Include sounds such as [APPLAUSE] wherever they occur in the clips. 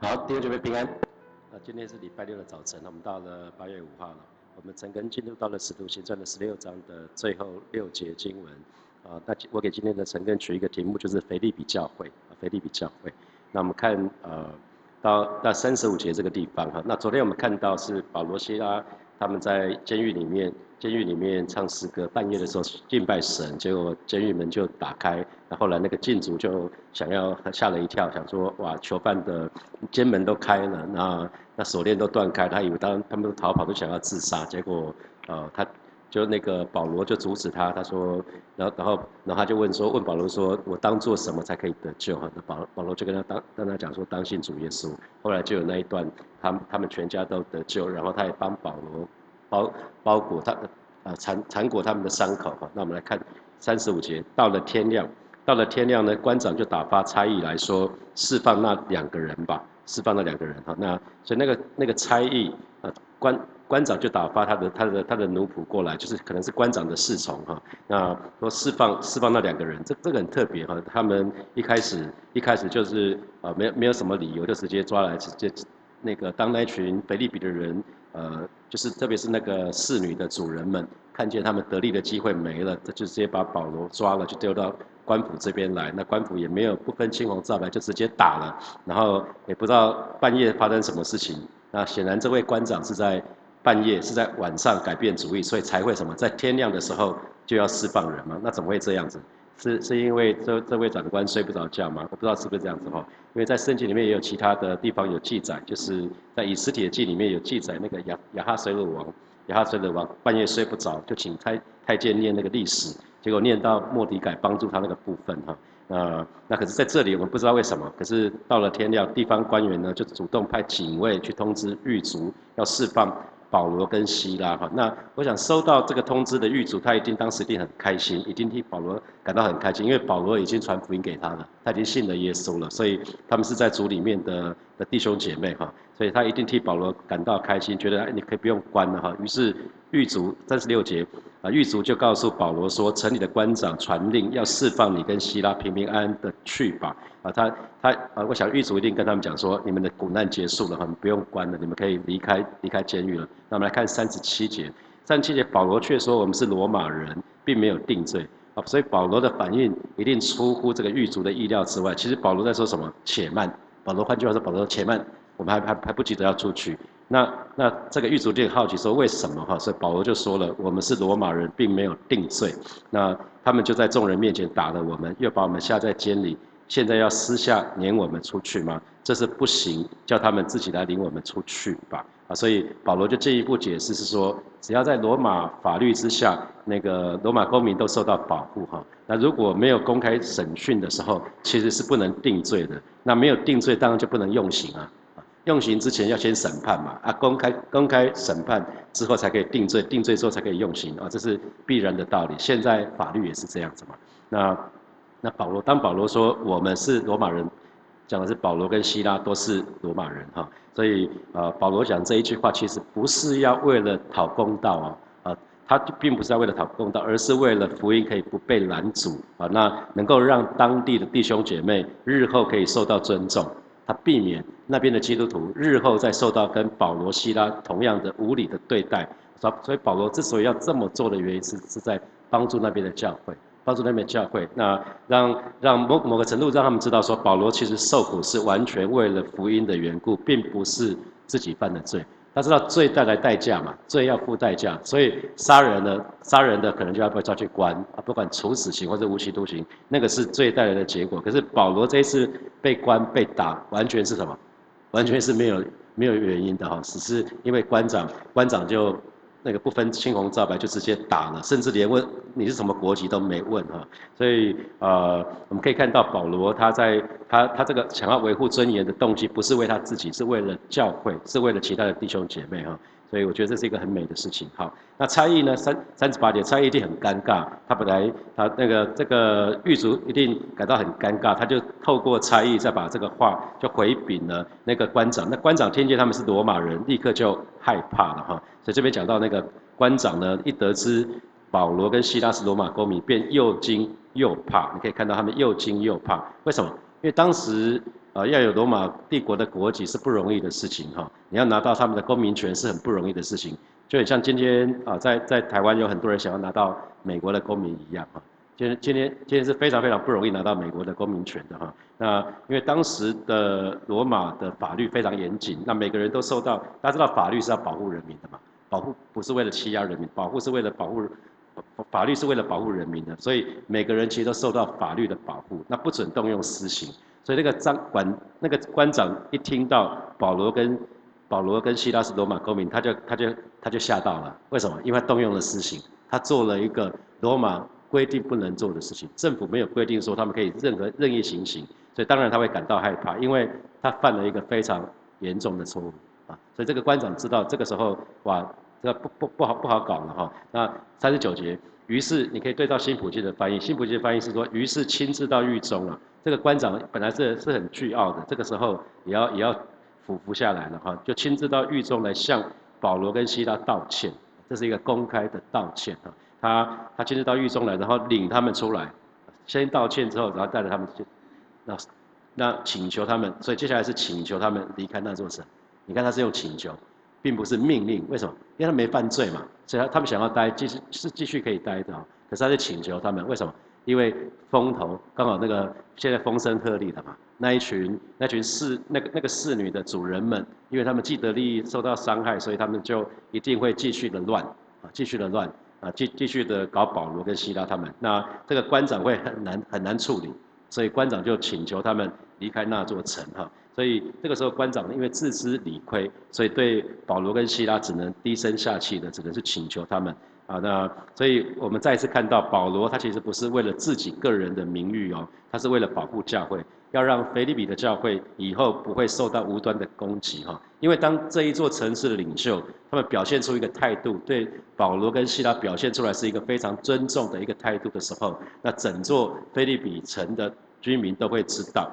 好，弟兄姐妹平安。那今天是礼拜六的早晨，我们到了八月五号了。我们陈根进入到了使徒行传的十六章的最后六节经文。啊，那我给今天的陈根取一个题目，就是腓利比教会。啊，腓利比教会。那我们看，呃，到到三十五节这个地方哈。那昨天我们看到是保罗西拉他们在监狱里面。监狱里面唱诗歌，半夜的时候敬拜神，结果监狱门就打开，那后来那个禁足就想要吓了一跳，想说哇囚犯的监门都开了，那那锁链都断开，他以为当他们都逃跑都想要自杀，结果呃他就那个保罗就阻止他，他说然后然后然后他就问说问保罗说我当做什么才可以得救？那保保罗就跟他当跟他讲说当信主耶稣，后来就有那一段他他们全家都得救，然后他也帮保罗。包包裹他的，啊缠缠裹他们的伤口哈。那我们来看三十五节，到了天亮，到了天亮呢，官长就打发差役来说，释放那两个人吧，释放那两个人哈。那所以那个那个差役啊，官官长就打发他的他的他的奴仆过来，就是可能是官长的侍从哈。那说释放释放那两个人，这这个很特别哈。他们一开始一开始就是啊，没有没有什么理由，就直接抓来直接那个当那群菲利比的人。呃，就是特别是那个侍女的主人们，看见他们得利的机会没了，他就直接把保罗抓了，就丢到官府这边来。那官府也没有不分青红皂白，就直接打了。然后也不知道半夜发生什么事情。那显然这位官长是在半夜，是在晚上改变主意，所以才会什么，在天亮的时候就要释放人嘛？那怎么会这样子？是是因为这这位长官睡不着觉吗？我不知道是不是这样子哈。因为在圣经里面也有其他的地方有记载，就是在以斯帖记里面有记载，那个亚亚哈水鲁王，亚哈水鲁王半夜睡不着，就请太太监念那个历史，结果念到莫迪改帮助他那个部分哈。那那可是在这里我们不知道为什么，可是到了天亮，地方官员呢就主动派警卫去通知狱卒要释放。保罗跟希拉哈，那我想收到这个通知的狱主，他一定当时一定很开心，一定替保罗感到很开心，因为保罗已经传福音给他了，他已经信了耶稣了，所以他们是在主里面的的弟兄姐妹哈，所以他一定替保罗感到开心，觉得哎你可以不用关了哈，于是狱卒三十六节。啊，狱卒就告诉保罗说：“城里的官长传令，要释放你跟希拉平平安安的去吧。”啊，他他啊，我想狱卒一定跟他们讲说：“你们的苦难结束了，哈，不用关了，你们可以离开离开监狱了。”那我们来看三十七节，三十七节保罗却说：“我们是罗马人，并没有定罪。”啊，所以保罗的反应一定出乎这个狱卒的意料之外。其实保罗在说什么？且慢。保罗换句话说，保罗说：“且慢，我们还还还不急着要出去。”那那这个狱卒就很好奇说为什么哈？所以保罗就说了，我们是罗马人，并没有定罪。那他们就在众人面前打了我们，又把我们下在监里，现在要私下撵我们出去吗？这是不行，叫他们自己来领我们出去吧。啊，所以保罗就进一步解释是说，只要在罗马法律之下，那个罗马公民都受到保护哈。那如果没有公开审讯的时候，其实是不能定罪的。那没有定罪，当然就不能用刑啊。用刑之前要先审判嘛，啊，公开公开审判之后才可以定罪，定罪之后才可以用刑啊，这是必然的道理。现在法律也是这样子嘛。那那保罗当保罗说我们是罗马人，讲的是保罗跟希拉都是罗马人哈，所以呃保罗讲这一句话其实不是要为了讨公道啊，啊，他并不是要为了讨公道，而是为了福音可以不被拦阻啊，那能够让当地的弟兄姐妹日后可以受到尊重。他避免那边的基督徒日后再受到跟保罗、希拉同样的无理的对待，所所以保罗之所以要这么做的原因是是在帮助那边的教会，帮助那边教会，那让让某某个程度让他们知道说保罗其实受苦是完全为了福音的缘故，并不是自己犯的罪。他知道罪带来代价嘛，罪要付代价，所以杀人的杀人的可能就要被抓去关啊，不管处死刑或者无期徒刑，那个是罪带来的结果。可是保罗这一次被关被打，完全是什么？完全是没有没有原因的哈，只是因为官长官长就。那个不分青红皂白就直接打了，甚至连问你是什么国籍都没问哈，所以呃我们可以看到保罗他在他他这个想要维护尊严的动机不是为他自己，是为了教会，是为了其他的弟兄姐妹哈，所以我觉得这是一个很美的事情。好，那差异呢三三十八节，差异一定很尴尬，他本来他那个这个狱卒一定感到很尴尬，他就透过差异再把这个话就回禀了那个官长，那官长听见他们是罗马人，立刻就害怕了哈。所以这边讲到那个官长呢，一得知保罗跟希拉是罗马公民，便又惊又怕。你可以看到他们又惊又怕，为什么？因为当时啊要有罗马帝国的国籍是不容易的事情哈，你要拿到他们的公民权是很不容易的事情，就很像今天啊在在台湾有很多人想要拿到美国的公民一样哈。今天今天今天是非常非常不容易拿到美国的公民权的哈。那因为当时的罗马的法律非常严谨，那每个人都受到大家知道法律是要保护人民的嘛，保护不是为了欺压人民，保护是为了保护。法律是为了保护人民的，所以每个人其实都受到法律的保护，那不准动用私刑。所以那个张管那个官长一听到保罗跟保罗跟希拉是罗马公民，他就他就他就吓到了。为什么？因为动用了私刑，他做了一个罗马规定不能做的事情。政府没有规定说他们可以任何任意行刑，所以当然他会感到害怕，因为他犯了一个非常严重的错误啊。所以这个官长知道这个时候哇。这不不不好不好搞了哈。那三十九节，于是你可以对照新普京的翻译，新普京的翻译是说，于是亲自到狱中了。这个官长本来是是很倨傲的，这个时候也要也要俯伏下来了哈，就亲自到狱中来向保罗跟希拉道歉，这是一个公开的道歉哈。他他亲自到狱中来，然后领他们出来，先道歉之后，然后带着他们去，那那请求他们，所以接下来是请求他们离开那座城。你看他是用请求。并不是命令，为什么？因为他没犯罪嘛，所以他们想要待，继续是继续可以待的。可是他就请求他们，为什么？因为风头刚好那个现在风声鹤唳的嘛，那一群那群侍那个那个侍女的主人们，因为他们既得利益受到伤害，所以他们就一定会继续的乱啊，继续的乱啊，继继续的搞保罗跟希拉他们。那这个官长会很难很难处理，所以官长就请求他们离开那座城哈。所以这个时候，官长因为自知理亏，所以对保罗跟希拉只能低声下气的，只能是请求他们啊。那所以我们再一次看到，保罗他其实不是为了自己个人的名誉哦，他是为了保护教会，要让腓利比的教会以后不会受到无端的攻击哈。因为当这一座城市的领袖他们表现出一个态度，对保罗跟希拉表现出来是一个非常尊重的一个态度的时候，那整座菲利比城的居民都会知道。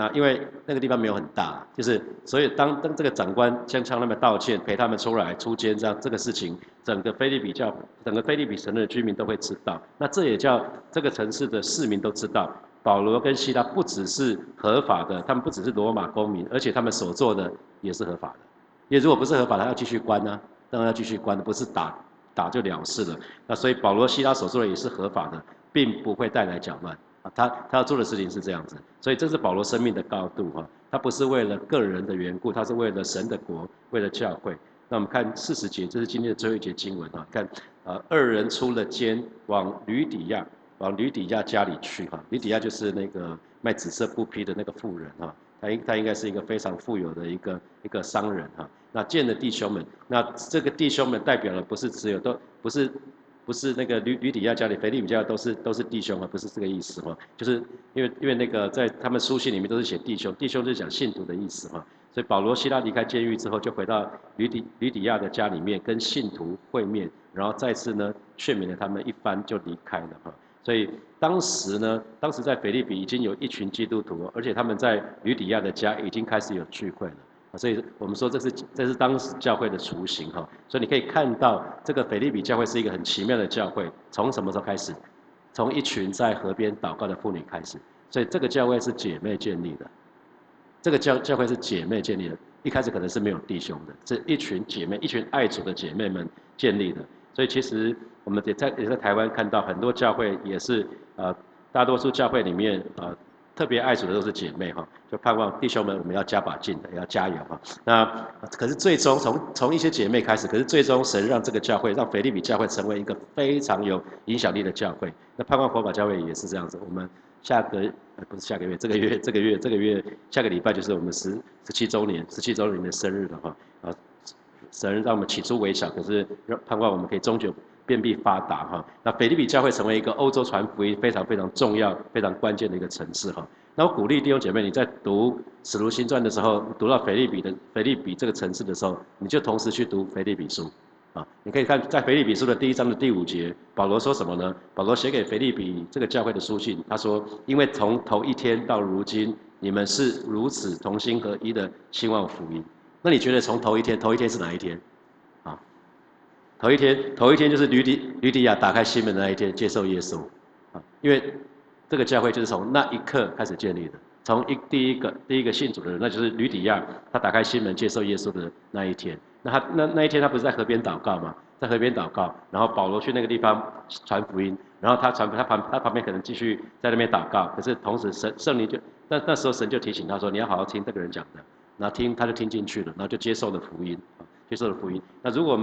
那因为那个地方没有很大，就是所以当当这个长官向向他们道歉，陪他们出来出监这样这个事情，整个菲利比教整个菲利比城的居民都会知道。那这也叫这个城市的市民都知道，保罗跟希拉不只是合法的，他们不只是罗马公民，而且他们所做的也是合法的。因为如果不是合法的，要继续关呢，当然要继续关，不是打打就了事了。那所以保罗希拉所做的也是合法的，并不会带来搅乱。啊，他他要做的事情是这样子，所以这是保罗生命的高度哈，他不是为了个人的缘故，他是为了神的国，为了教会。那我们看四十节，这是今天的最后一节经文啊，看，呃，二人出了监，往吕底亚，往吕底亚家里去哈，吕底亚就是那个卖紫色布匹的那个妇人哈，他应他应该是一个非常富有的一个一个商人哈。那见了弟兄们，那这个弟兄们代表了不是只有都不是。不是那个吕吕底亚家里，腓利比家都是都是弟兄啊，不是这个意思哈，就是因为因为那个在他们书信里面都是写弟兄，弟兄是讲信徒的意思哈，所以保罗希拉离开监狱之后，就回到吕底吕底亚的家里面跟信徒会面，然后再次呢劝勉了他们一番就离开了哈，所以当时呢，当时在腓利比已经有一群基督徒，而且他们在吕底亚的家已经开始有聚会了。所以我们说这是这是当时教会的雏形哈，所以你可以看到这个腓利比教会是一个很奇妙的教会，从什么时候开始？从一群在河边祷告的妇女开始，所以这个教会是姐妹建立的，这个教教会是姐妹建立的，一开始可能是没有弟兄的，是一群姐妹，一群爱主的姐妹们建立的，所以其实我们也在也在台湾看到很多教会也是呃，大多数教会里面呃。特别爱主的都是姐妹哈，就盼望弟兄们我们要加把劲的，要加油哈。那可是最终从从一些姐妹开始，可是最终神让这个教会，让腓利比教会成为一个非常有影响力的教会。那盼望佛法教会也是这样子。我们下个不是下个月，这个月这个月这个月下个礼拜就是我们十十七周年十七周年的生日了哈。啊，神让我们起初微小，可是盼望我们可以终究。遍地发达哈，那菲利比教会成为一个欧洲传福音非常非常重要、非常关键的一个城市哈。那我鼓励弟兄姐妹，你在读《使徒行传》的时候，读到菲利比的菲利比这个城市的时候，你就同时去读菲利比书啊。你可以看在菲利比书的第一章的第五节，保罗说什么呢？保罗写给菲利比这个教会的书信，他说：“因为从头一天到如今，你们是如此同心合一的兴旺福音。”那你觉得从头一天，头一天是哪一天？头一天，头一天就是吕底吕底亚打开心门的那一天，接受耶稣，啊，因为这个教会就是从那一刻开始建立的，从一第一个第一个信主的人，那就是吕底亚，他打开心门接受耶稣的那一天。那他那那一天他不是在河边祷告吗？在河边祷告，然后保罗去那个地方传福音，然后他传他旁他旁边可能继续在那边祷告，可是同时神圣灵就那那时候神就提醒他说你要好好听这个人讲的，然后听他就听进去了，然后就接受了福音，接受了福音。那如果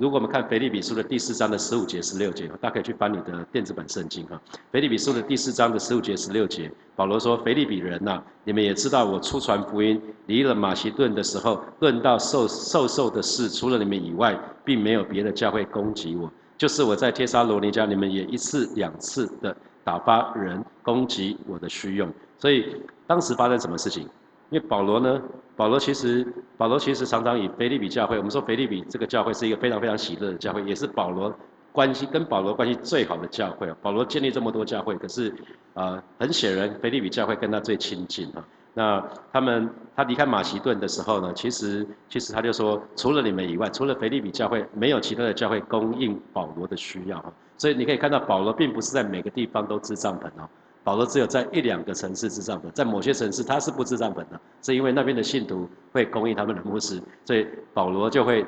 如果我们看腓立比书的第四章的十五节、十六节，大家可以去翻你的电子版圣经哈。腓立比书的第四章的十五节、十六节，保罗说：“腓立比人呐，你们也知道，我出传福音离了马其顿的时候，论到受受受的事，除了你们以外，并没有别的教会攻击我。就是我在帖撒罗尼迦，你们也一次两次的打发人攻击我的虚用。所以当时发生什么事情？因为保罗呢？”保罗其实，保罗其实常常以腓利比教会，我们说腓利比这个教会是一个非常非常喜乐的教会，也是保罗关系跟保罗关系最好的教会。保罗建立这么多教会，可是，啊，很显然腓利比教会跟他最亲近哈。那他们他离开马其顿的时候呢，其实其实他就说，除了你们以外，除了腓利比教会，没有其他的教会供应保罗的需要哈。所以你可以看到，保罗并不是在每个地方都支帐篷哦。保罗只有在一两个城市支帐篷，在某些城市他是不支帐篷的，是因为那边的信徒会供应他们的牧师，所以保罗就会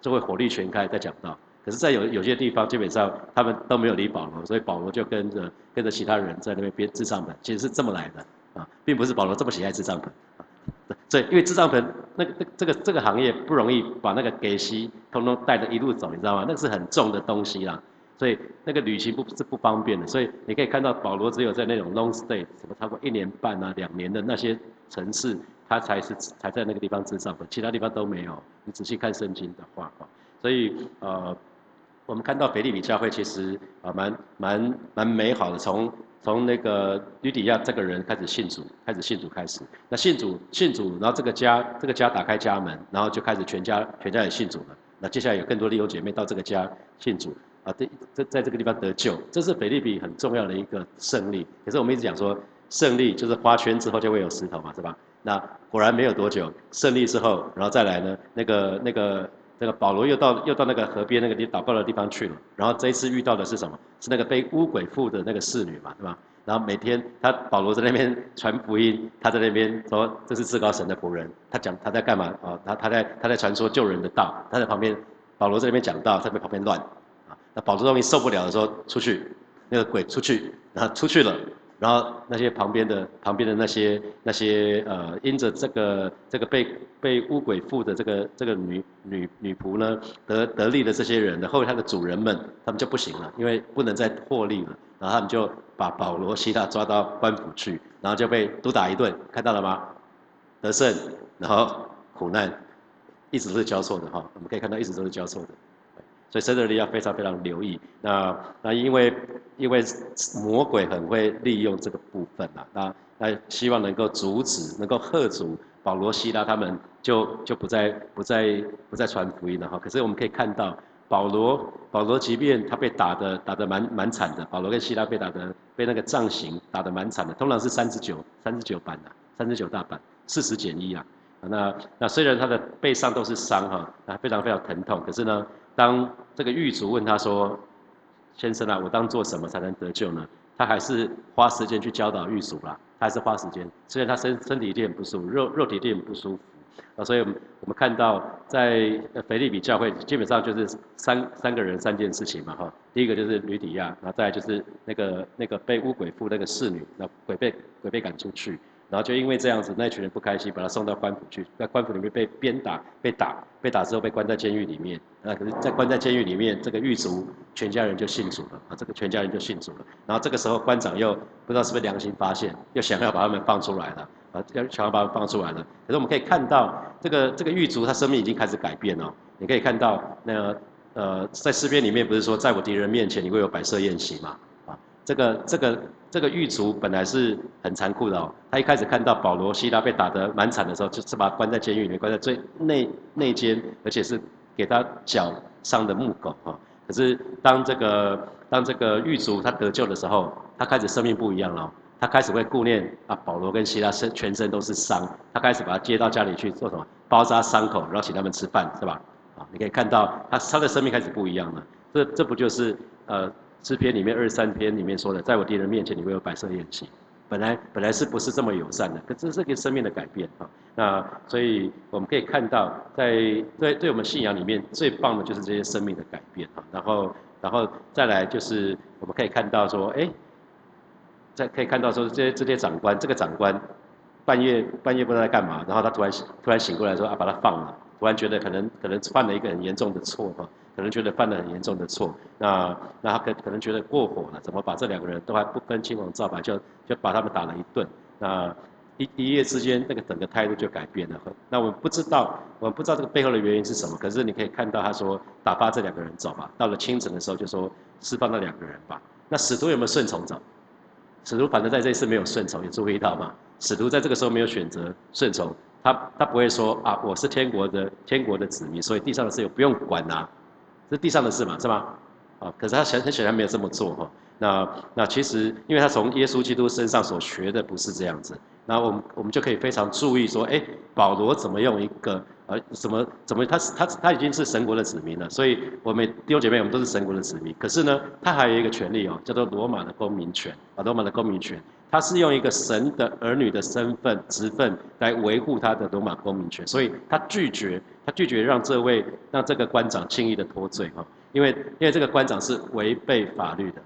就会火力全开在讲道。可是，在有有些地方，基本上他们都没有理保罗，所以保罗就跟着跟着其他人在那边编支帐篷，其实是这么来的啊，并不是保罗这么喜爱支帐篷啊。所以，因为支帐篷那个这个这个行业不容易把那个给息通通带着一路走，你知道吗？那是很重的东西啦。所以那个旅行不是不方便的，所以你可以看到保罗只有在那种 long stay，什么超过一年半啊、两年的那些城市，他才是才在那个地方支帐篷，其他地方都没有。你仔细看圣经的话，所以呃，我们看到腓利比教会其实啊蛮蛮蛮美好的，从从那个吕底亚这个人开始信主，开始信主开始，那信主信主，然后这个家这个家打开家门，然后就开始全家全家也信主了。那接下来有更多弟兄姐妹到这个家信主。啊，这在在这个地方得救，这是菲利比很重要的一个胜利。可是我们一直讲说，胜利就是花圈之后就会有石头嘛，是吧？那果然没有多久，胜利之后，然后再来呢，那个那个那个保罗又到又到那个河边那个地祷告的地方去了。然后这一次遇到的是什么？是那个被巫鬼附的那个侍女嘛，对吧？然后每天他保罗在那边 [LAUGHS] 传福音，他在那边说这是至高神的仆人，他讲他在干嘛啊？他他在他在传说救人的道，他在旁边，保罗在那边讲道，在旁边乱。那保罗终于受不了的时候，出去，那个鬼出去，然后出去了，然后那些旁边的旁边的那些那些呃，因着这个这个被被巫鬼附的这个这个女女女仆呢得得利的这些人，的后他的主人们他们就不行了，因为不能再获利了，然后他们就把保罗希腊抓到官府去，然后就被毒打一顿，看到了吗？得胜，然后苦难，一直都是交错的哈，我们可以看到一直都是交错的。所以圣德利要非常非常留意。那那因为因为魔鬼很会利用这个部分嘛，那那希望能够阻止，能够喝阻保罗、希拉他们，就就不再不再不再传福音了哈。可是我们可以看到，保罗保罗即便他被打的打的蛮蛮惨的，保罗跟希拉被打的被那个杖刑打的蛮惨的，通常是三十九三十九板的，三十九大板，四十减一啊。那那虽然他的背上都是伤哈，啊非常非常疼痛，可是呢。当这个狱卒问他说：“先生啊，我当做什么才能得救呢？”他还是花时间去教导狱卒啦，他还是花时间。虽然他身身体一定很不舒服，肉肉体一定很不舒服啊。所以，我们我们看到在腓利比教会，基本上就是三三个人三件事情嘛哈。第一个就是吕底亚，然后再就是那个那个被巫鬼附那个侍女，那鬼被鬼被赶出去。然后就因为这样子，那群人不开心，把他送到官府去，在官府里面被鞭打、被打、被打之后被关在监狱里面。那可是，在关在监狱里面，这个狱卒全家人就信主了啊！这个全家人就信主了。然后这个时候官长又不知道是不是良心发现，又想要把他们放出来了啊！要想要把他们放出来了。可是我们可以看到，这个这个狱卒他生命已经开始改变了。你可以看到，那呃，在诗篇里面不是说，在我敌人面前你会有摆设宴席吗？啊，这个这个。这个狱卒本来是很残酷的哦，他一开始看到保罗、希拉被打得蛮惨的时候，就是把他关在监狱里面，关在最内内监，而且是给他脚上的木狗哈。可是当这个当这个狱卒他得救的时候，他开始生命不一样了，他开始会顾念啊保罗跟希拉身全身都是伤，他开始把他接到家里去做什么包扎伤口，然后请他们吃饭是吧？啊，你可以看到他他的生命开始不一样了，这这不就是呃？诗篇里面二十三篇里面说的，在我敌人面前你会有摆设宴席，本来本来是不是这么友善的？可这是个生命的改变啊。那所以我们可以看到，在对对我们信仰里面最棒的就是这些生命的改变啊。然后然后再来就是我们可以看到说，哎，在可以看到说这些这些长官，这个长官半夜半夜不知道在干嘛，然后他突然突然醒过来说啊，把他放了。突然觉得可能可能犯了一个很严重的错哈。可能觉得犯了很严重的错，那那他可可能觉得过火了，怎么把这两个人都还不分青红皂白就就把他们打了一顿，那一一夜之间那个整个态度就改变了。那我们不知道，我们不知道这个背后的原因是什么。可是你可以看到他说打发这两个人走吧。到了清晨的时候就说释放那两个人吧。那使徒有没有顺从走？使徒反正在这一次没有顺从，有注意到吗？使徒在这个时候没有选择顺从，他他不会说啊我是天国的天国的子民，所以地上的事我不用管呐。是地上的事嘛，是吗？啊，可是他显很显然没有这么做哈。那那其实，因为他从耶稣基督身上所学的不是这样子。那我们我们就可以非常注意说，哎，保罗怎么用一个呃什么怎么他他他已经是神国的子民了，所以我们弟兄姐妹我们都是神国的子民。可是呢，他还有一个权利哦，叫做罗马的公民权啊，罗马的公民权。他是用一个神的儿女的身份、职分来维护他的罗马公民权，所以他拒绝，他拒绝让这位让这个官长轻易的脱罪哈，因为因为这个官长是违背法律的，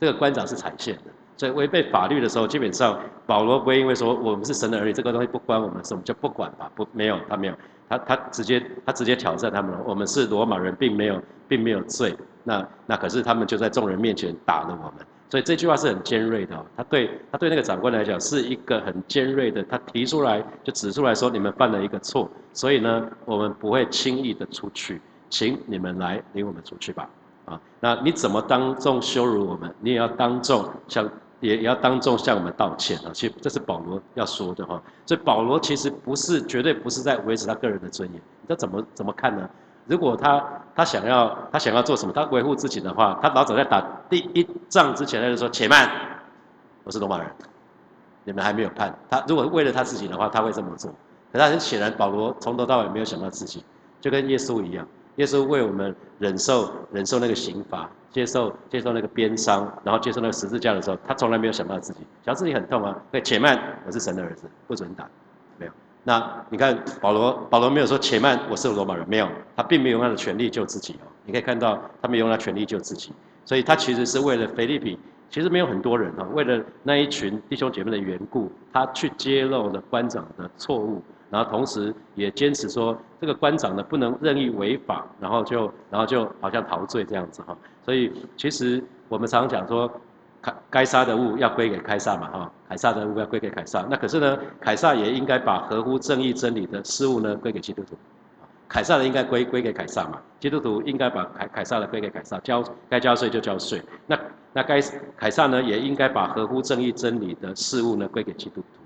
这个官长是踩线的，所以违背法律的时候，基本上保罗不会因为说我们是神的儿女，这个东西不关我们的事，我们就不管吧，不没有他没有，他他直接他直接挑战他们了，我们是罗马人，并没有并没有罪，那那可是他们就在众人面前打了我们。所以这句话是很尖锐的，他对他对那个长官来讲是一个很尖锐的，他提出来就指出来说你们犯了一个错，所以呢我们不会轻易的出去，请你们来领我们出去吧。啊，那你怎么当众羞辱我们，你也要当众向也也要当众向我们道歉啊。其实这是保罗要说的哈。所以保罗其实不是绝对不是在维持他个人的尊严，你知道怎么怎么看呢？如果他他想要他想要做什么，他维护自己的话，他老早在打第一仗之前他就说：“且慢，我是罗马人，你们还没有判。”他如果为了他自己的话，他会这么做。可他很显然，保罗从头到尾没有想到自己，就跟耶稣一样，耶稣为我们忍受忍受那个刑罚，接受接受那个鞭伤，然后接受那个十字架的时候，他从来没有想到自己，想自己很痛啊。对，且慢，我是神的儿子，不准打。没有那你看保罗，保罗没有说且慢，我是罗马人，没有，他并没有用他的权利救自己哦。你可以看到他没有用他权利救自己，所以他其实是为了菲利比，其实没有很多人哈，为了那一群弟兄姐妹的缘故，他去揭露了官长的错误，然后同时也坚持说这个官长呢不能任意违法，然后就然后就好像陶醉这样子哈。所以其实我们常常讲说。凯该杀的物要归给凯撒嘛，哈，凯撒的物要归给凯撒。那可是呢，凯撒也应该把合乎正义真理的事物呢归给基督徒。凯撒的应该归归给凯撒嘛，基督徒应该把凯凯撒的归给凯撒，交该交税就交税。那那该凯撒呢也应该把合乎正义真理的事物呢归给基督徒。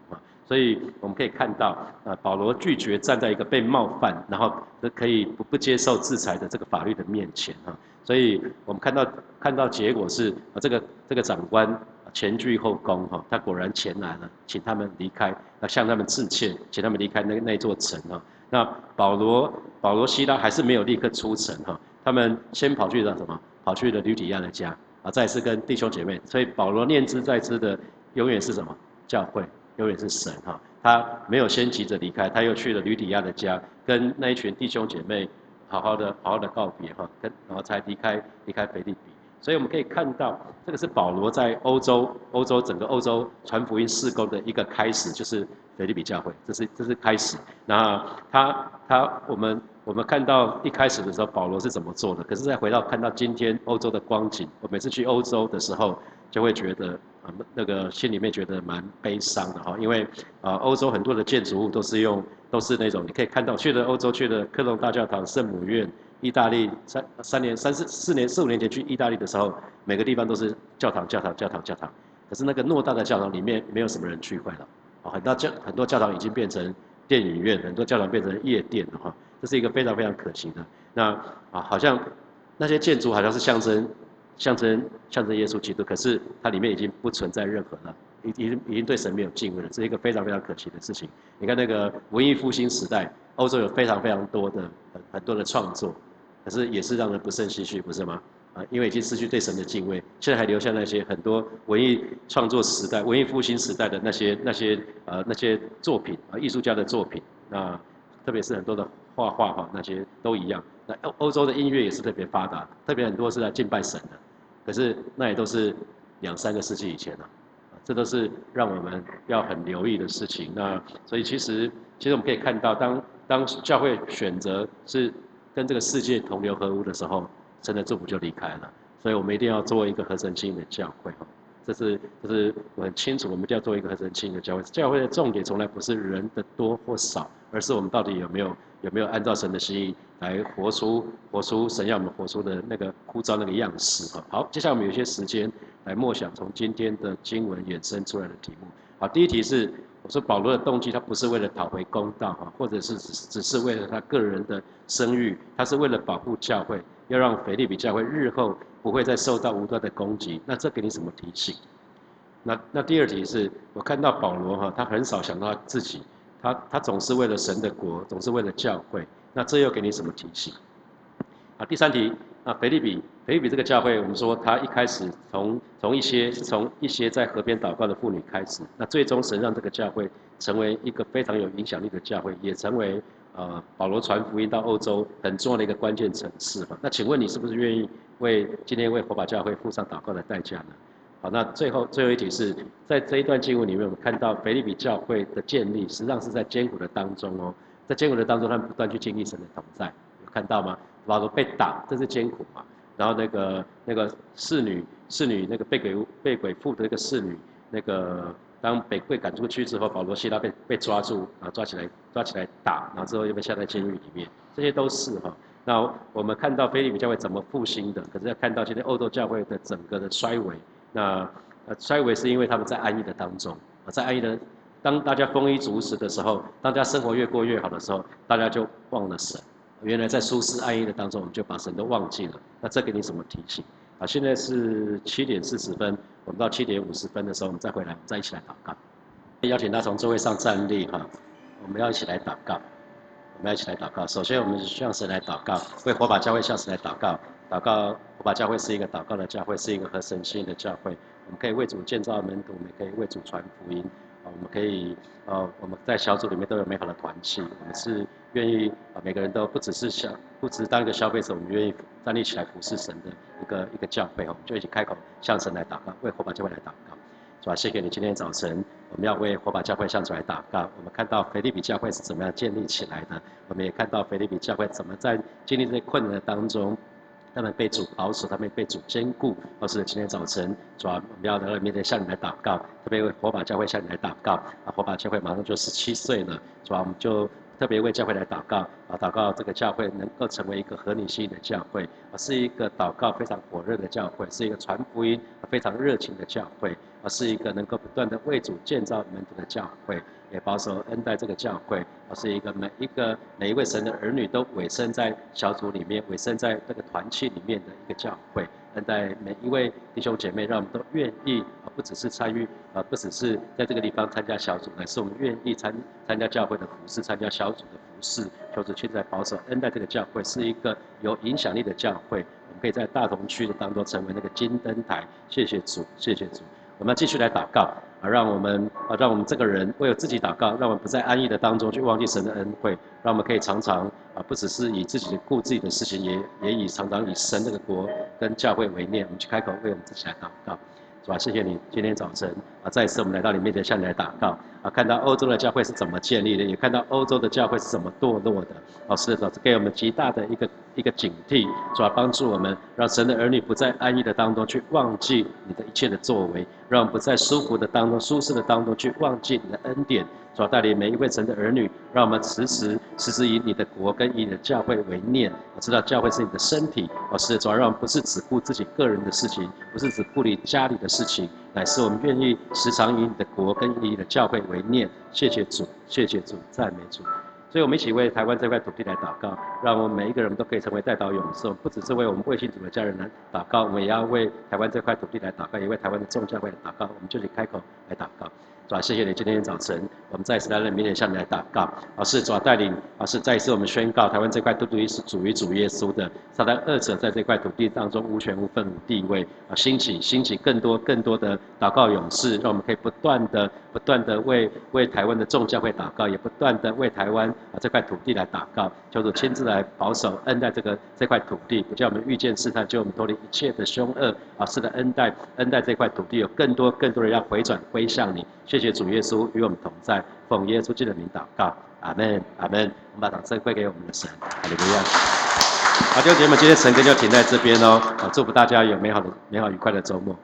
所以我们可以看到，呃，保罗拒绝站在一个被冒犯，然后可以不不接受制裁的这个法律的面前啊。所以我们看到看到结果是啊，这个这个长官前倨后恭哈，他果然前来了，请他们离开，那向他们致歉，请他们离开那那座城哈。那保罗保罗希拉还是没有立刻出城哈，他们先跑去了什么？跑去了吕底亚的家啊，再次跟弟兄姐妹。所以保罗念之在之的永远是什么？教会，永远是神哈。他没有先急着离开，他又去了吕底亚的家，跟那一群弟兄姐妹。好好的，好好的告别哈，跟然后才离开离开菲利比，所以我们可以看到，这个是保罗在欧洲欧洲整个欧洲传福音事工的一个开始，就是菲利比教会，这是这是开始。那他他我们我们看到一开始的时候，保罗是怎么做的？可是再回到看到今天欧洲的光景，我每次去欧洲的时候，就会觉得啊那个心里面觉得蛮悲伤的哈，因为啊欧洲很多的建筑物都是用。都是那种你可以看到去的欧洲去的科隆大教堂、圣母院、意大利三三年三四四年四五年前去意大利的时候，每个地方都是教堂教堂教堂教堂，可是那个偌大的教堂里面没有什么人聚会了，啊，很多教很多教堂已经变成电影院，很多教堂变成夜店了哈，这是一个非常非常可惜的。那啊，好像那些建筑好像是象征象征象征耶稣基督，可是它里面已经不存在任何了。已已经已经对神没有敬畏了，这是一个非常非常可惜的事情。你看那个文艺复兴时代，欧洲有非常非常多的很很多的创作，可是也是让人不胜唏嘘，不是吗？啊，因为已经失去对神的敬畏，现在还留下那些很多文艺创作时代、文艺复兴时代的那些那些呃那些作品啊，艺术家的作品，那特别是很多的画画哈，那些都一样。那欧欧洲的音乐也是特别发达，特别很多是在敬拜神的，可是那也都是两三个世纪以前了，这都是让我们要很留意的事情。那所以其实其实我们可以看到，当当教会选择是跟这个世界同流合污的时候。神的祝福就离开了，所以我们一定要做一个合神心的教会。这是这是我很清楚，我们就要做一个很人性的教会。教会的重点从来不是人的多或少，而是我们到底有没有有没有按照神的心意来活出活出神要我们活出的那个枯燥那个样式哈。好，接下来我们有些时间来默想从今天的经文衍生出来的题目。好，第一题是我说保罗的动机，他不是为了讨回公道哈，或者是只只是为了他个人的声誉，他是为了保护教会。要让腓利比教会日后不会再受到无端的攻击，那这给你什么提醒？那那第二题是我看到保罗哈，他很少想到自己，他他总是为了神的国，总是为了教会，那这又给你什么提醒？啊，第三题那，腓利比腓利比这个教会，我们说他一开始从从一些是从一些在河边祷告的妇女开始，那最终神让这个教会成为一个非常有影响力的教会，也成为。呃，保罗传福音到欧洲很重要的一个关键城市嘛。那请问你是不是愿意为今天为火把教会付上祷告的代价呢？好，那最后最后一题是在这一段经文里面，我们看到腓利比教会的建立，实际上是在艰苦的当中哦，在艰苦的当中，他们不断去经历神的同在，有看到吗？保罗被打，这是艰苦嘛？然后那个那个侍女侍女那个被鬼被鬼附的那个侍女那个。当被被赶出去之后，保罗希拉被被抓住，啊抓起来抓起来打，然后之后又被下在监狱里面，这些都是哈。那我们看到菲利比教会怎么复兴的，可是要看到今天欧洲教会的整个的衰微。那呃衰微是因为他们在安逸的当中，啊在安逸的当大家丰衣足食的时候，大家生活越过越好的时候，大家就忘了神。原来在舒适安逸的当中，我们就把神都忘记了。那这给你什么提醒？啊，现在是七点四十分。我们到七点五十分的时候，我们再回来，再一起来祷告。邀请他从座位上站立哈，我们要一起来祷告。我们要一起来祷告。首先，我们向神来祷告，为火把教会向神来祷告。祷告，火把教会是一个祷告的教会，是一个和神心的教会。我们可以为主建造门徒，我们可以为主传福音。我们可以，呃，我们在小组里面都有美好的团契。我们是愿意啊，每个人都不只是消，不只是当一个消费者，我们愿意站立起来服侍神的一个一个教会哦，我们就一起开口向神来祷告，为火把教会来祷告，是吧？谢谢你今天早晨，我们要为火把教会向主来祷告。我们看到腓立比教会是怎么样建立起来的，我们也看到腓立比教会怎么在经历这些困难的当中。他们被主保守，他们被主兼顾。或是今天早晨，主要我们要在面前向你来祷告，特别为火把教会向你来祷告。啊，火把教会马上就十七岁了，主要我们就特别为教会来祷告。啊，祷告这个教会能够成为一个合理性的教会，啊，是一个祷告非常火热的教会，是一个传福音非常热情的教会，是一个能够不断的为主建造门徒的教会。也保守恩待这个教会，而是一个每一个每一位神的儿女都委身在小组里面，委身在这个团契里面的一个教会，恩待每一位弟兄姐妹，让我们都愿意，不只是参与啊，不只是在这个地方参加小组，而是我们愿意参参加教会的服饰，参加小组的服饰，求主现在保守恩待这个教会，是一个有影响力的教会，我们可以在大同区的当中成为那个金灯台。谢谢主，谢谢主，我们要继续来祷告。啊，让我们啊，让我们这个人为了自己祷告，让我们不在安逸的当中去忘记神的恩惠，让我们可以常常啊，不只是以自己顾自己的事情，也也以常常以神这个国跟教会为念，我们去开口为我们自己来祷告。是吧？谢谢你今天早晨啊，再一次我们来到你面前向你来祷告啊，看到欧洲的教会是怎么建立的，也看到欧洲的教会是怎么堕落的。老师，老师给我们极大的一个一个警惕，是吧？帮助我们，让神的儿女不在安逸的当中去忘记你的一切的作为，让我们不在舒服的当中、舒适的当中去忘记你的恩典。主带领每一位神的儿女，让我们时时时时以你的国跟以你的教会为念。我知道教会是你的身体，老师主要让我们不是只顾自己个人的事情，不是只顾你家里的事情，乃是我们愿意时常以你的国跟以你的教会为念。谢谢主，谢谢主，赞美主。所以我们一起为台湾这块土地来祷告，让我们每一个人都可以成为代祷勇士。不只是为我们卫信主的家人来祷告，我们也要为台湾这块土地来祷告，也为台湾的众教会来祷告。我们就去开口来祷告。主啊，谢谢你今天早晨，我们再次来到明天向你来祷告。老师，主啊带领，老师再一次我们宣告，台湾这块土地是主于主耶稣的，撒旦二者在这块土地当中无权无份无地位啊，兴起兴起更多更多的祷告勇士，让我们可以不断的不断的为为台湾的众教会祷告，也不断的为台湾啊这块土地来祷告，求主亲自来保守恩待这个这块土地，不叫我们遇见试探，救我们脱离一切的凶恶啊，是的恩待恩待这块土地，有更多更多人要回转归向你。谢谢主耶稣与我们同在，奉耶稣基督的名祷告，阿门，阿门。我们把掌声归给我们的神，哈利路亚。好，弟兄姐妹，今天晨更就停在这边哦。啊，祝福大家有美好的、美好愉快的周末。